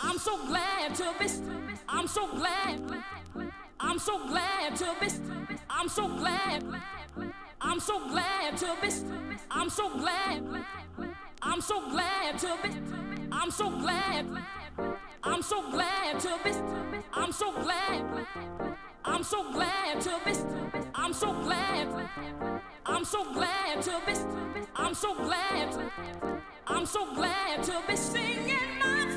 I'm so glad to be. I'm so glad. I'm so glad to be. I'm so glad. I'm so glad to be. I'm so glad. I'm so glad to be. I'm so glad. I'm so glad to be. I'm so glad. I'm so glad to be. I'm so glad. I'm so glad to be. I'm so glad. I'm so glad to be singing my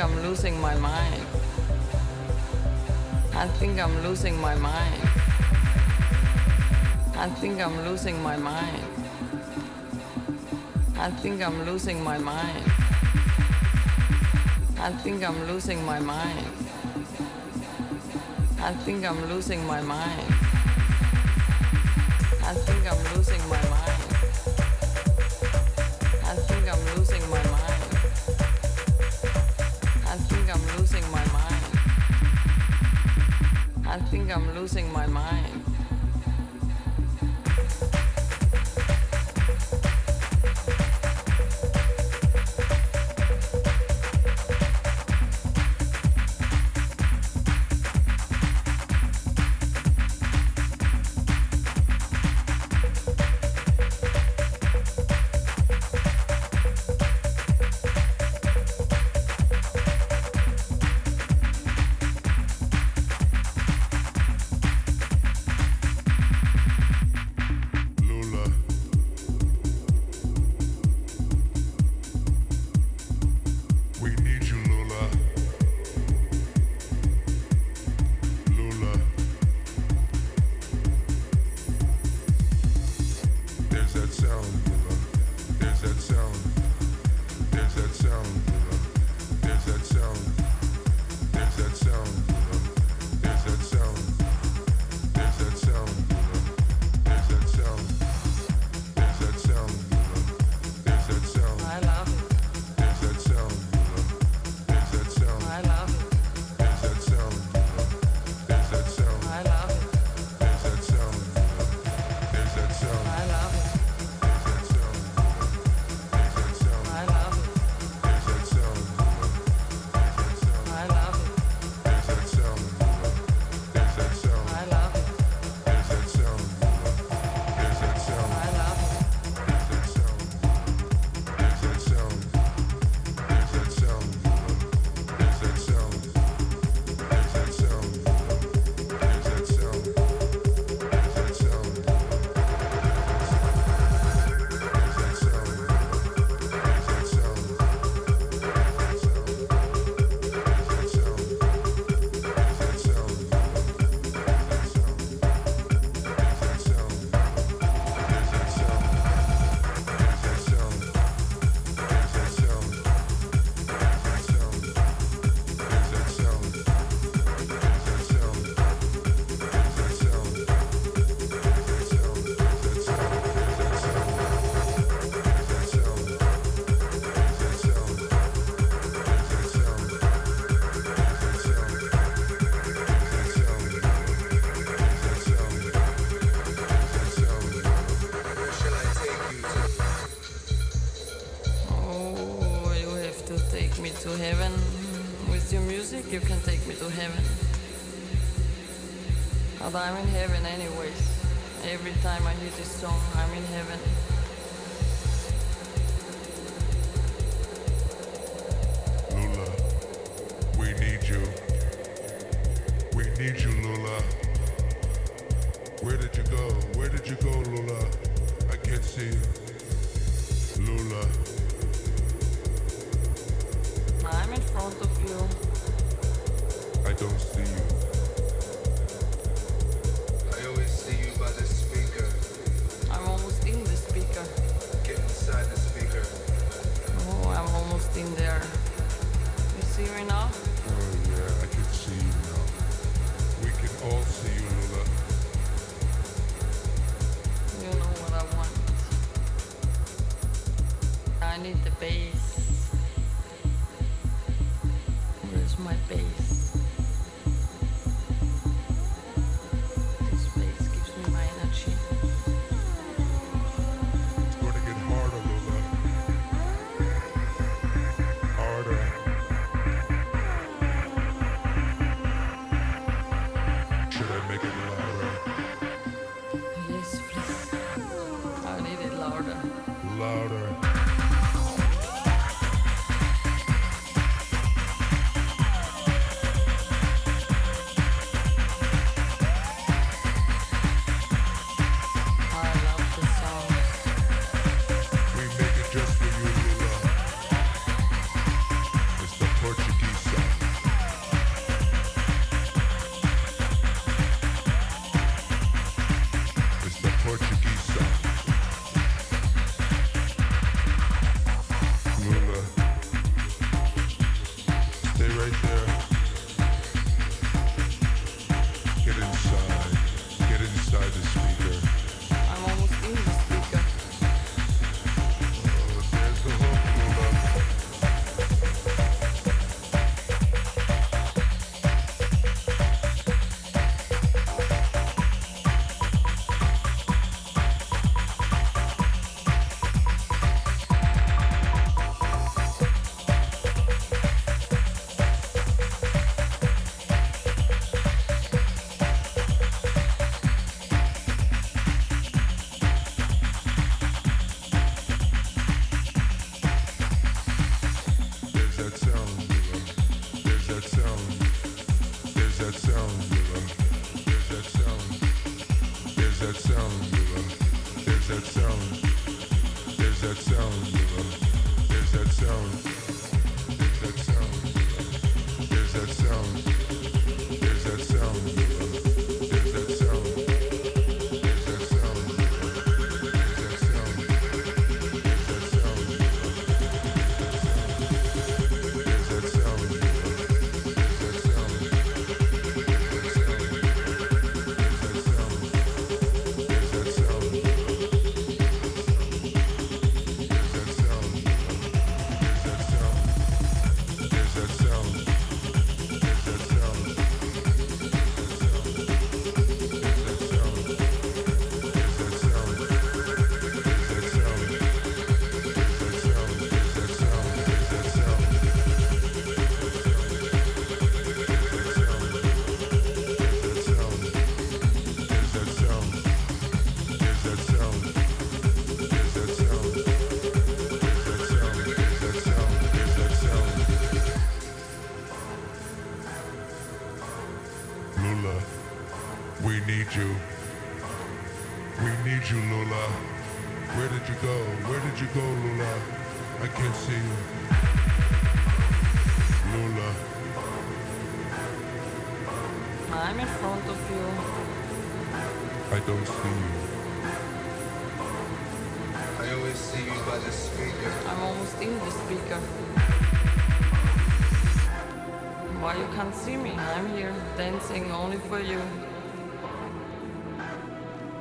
I'm losing my mind. I think I'm losing my mind. I think I'm losing my mind. I think I'm losing my mind. I think I'm losing my mind. I think I'm losing my mind. I think I'm losing my mind. losing my mind. I'm in heaven anyways. Every time I hear this song.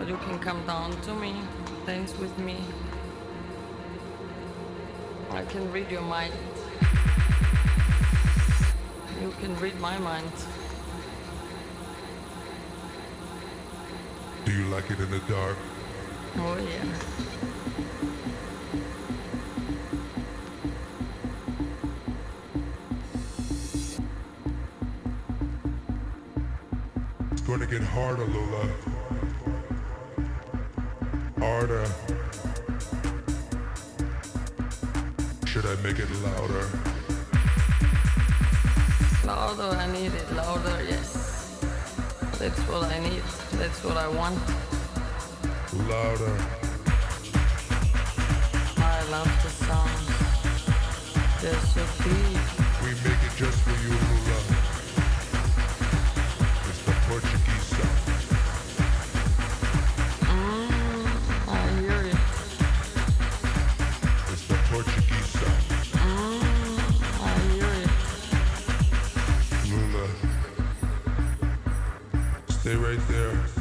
you can come down to me, dance with me. I can read your mind. You can read my mind. Do you like it in the dark? Oh, yeah. It's gonna get harder, Lola. make it louder. Louder, I need it. Louder, yes. That's what I need. That's what I want. Louder. I love the sound. There's so peace. stay right there.